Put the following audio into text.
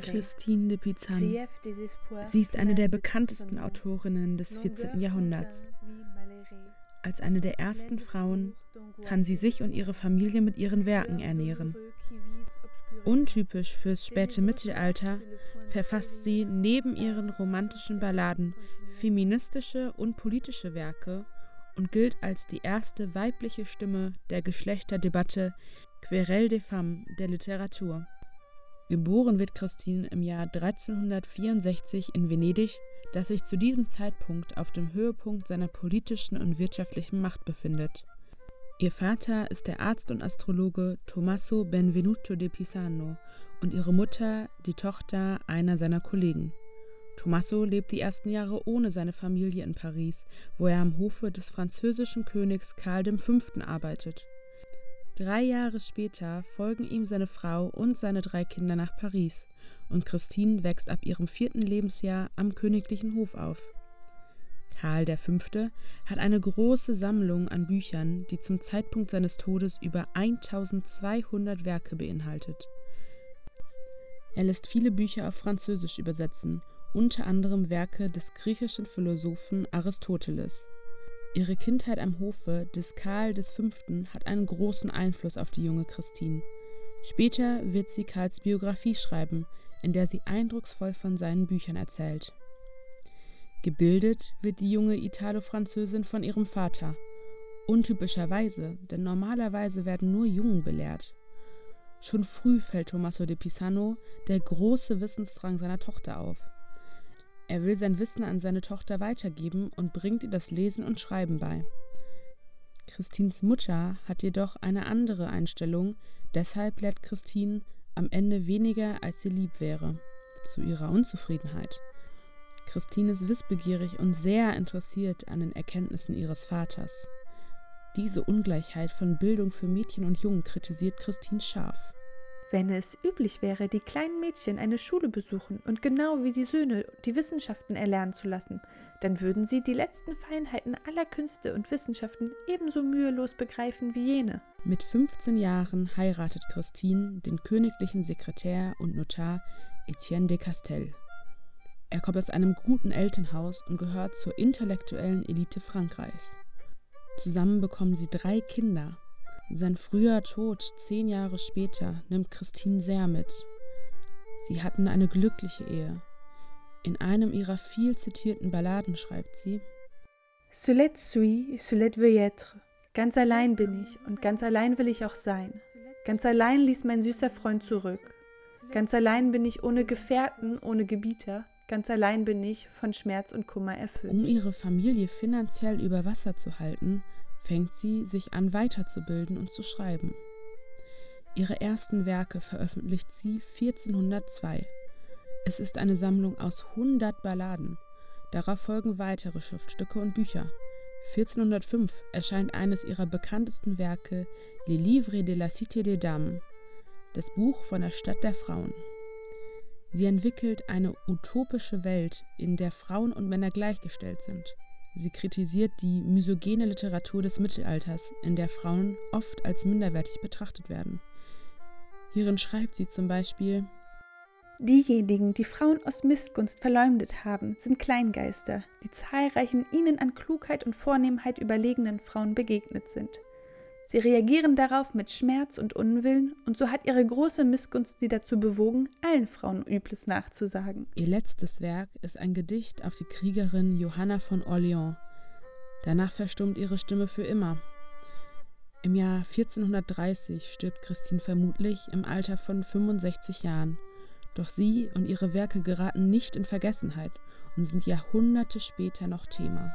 Christine de Pizan. Sie ist eine der bekanntesten Autorinnen des 14. Jahrhunderts. Als eine der ersten Frauen kann sie sich und ihre Familie mit ihren Werken ernähren. Untypisch fürs späte Mittelalter verfasst sie neben ihren romantischen Balladen feministische und politische Werke und gilt als die erste weibliche Stimme der Geschlechterdebatte Querelle des Femmes der Literatur. Geboren wird Christine im Jahr 1364 in Venedig, das sich zu diesem Zeitpunkt auf dem Höhepunkt seiner politischen und wirtschaftlichen Macht befindet. Ihr Vater ist der Arzt und Astrologe Tommaso Benvenuto de Pisano und ihre Mutter die Tochter einer seiner Kollegen. Tommaso lebt die ersten Jahre ohne seine Familie in Paris, wo er am Hofe des französischen Königs Karl V. arbeitet. Drei Jahre später folgen ihm seine Frau und seine drei Kinder nach Paris, und Christine wächst ab ihrem vierten Lebensjahr am königlichen Hof auf. Karl V. hat eine große Sammlung an Büchern, die zum Zeitpunkt seines Todes über 1200 Werke beinhaltet. Er lässt viele Bücher auf Französisch übersetzen, unter anderem Werke des griechischen Philosophen Aristoteles. Ihre Kindheit am Hofe des Karl V. hat einen großen Einfluss auf die junge Christine. Später wird sie Karls Biografie schreiben, in der sie eindrucksvoll von seinen Büchern erzählt. Gebildet wird die junge Italo-Französin von ihrem Vater. Untypischerweise, denn normalerweise werden nur Jungen belehrt. Schon früh fällt Tommaso de Pisano der große Wissensdrang seiner Tochter auf. Er will sein Wissen an seine Tochter weitergeben und bringt ihr das Lesen und Schreiben bei. Christines Mutter hat jedoch eine andere Einstellung, deshalb lehrt Christine am Ende weniger, als sie lieb wäre, zu ihrer Unzufriedenheit. Christine ist wissbegierig und sehr interessiert an den Erkenntnissen ihres Vaters. Diese Ungleichheit von Bildung für Mädchen und Jungen kritisiert Christine scharf. Wenn es üblich wäre, die kleinen Mädchen eine Schule besuchen und genau wie die Söhne die Wissenschaften erlernen zu lassen, dann würden sie die letzten Feinheiten aller Künste und Wissenschaften ebenso mühelos begreifen wie jene. Mit 15 Jahren heiratet Christine den königlichen Sekretär und Notar Etienne de Castel. Er kommt aus einem guten Elternhaus und gehört zur intellektuellen Elite Frankreichs. Zusammen bekommen sie drei Kinder sein früher Tod zehn Jahre später nimmt Christine sehr mit. Sie hatten eine glückliche Ehe. In einem ihrer viel zitierten Balladen schreibt sie: Solet suis, solet veux être. Ganz allein bin ich und ganz allein will ich auch sein. Ganz allein ließ mein süßer Freund zurück. Ganz allein bin ich ohne Gefährten, ohne Gebieter. Ganz allein bin ich von Schmerz und Kummer erfüllt. Um ihre Familie finanziell über Wasser zu halten, fängt sie sich an weiterzubilden und zu schreiben. Ihre ersten Werke veröffentlicht sie 1402. Es ist eine Sammlung aus 100 Balladen. Darauf folgen weitere Schriftstücke und Bücher. 1405 erscheint eines ihrer bekanntesten Werke, Les Livres de la Cité des Dames, das Buch von der Stadt der Frauen. Sie entwickelt eine utopische Welt, in der Frauen und Männer gleichgestellt sind. Sie kritisiert die misogene Literatur des Mittelalters, in der Frauen oft als minderwertig betrachtet werden. Hierin schreibt sie zum Beispiel Diejenigen, die Frauen aus Missgunst verleumdet haben, sind Kleingeister, die zahlreichen ihnen an Klugheit und Vornehmheit überlegenen Frauen begegnet sind. Sie reagieren darauf mit Schmerz und Unwillen, und so hat ihre große Missgunst sie dazu bewogen, allen Frauen Übles nachzusagen. Ihr letztes Werk ist ein Gedicht auf die Kriegerin Johanna von Orléans. Danach verstummt ihre Stimme für immer. Im Jahr 1430 stirbt Christine vermutlich im Alter von 65 Jahren. Doch sie und ihre Werke geraten nicht in Vergessenheit und sind Jahrhunderte später noch Thema.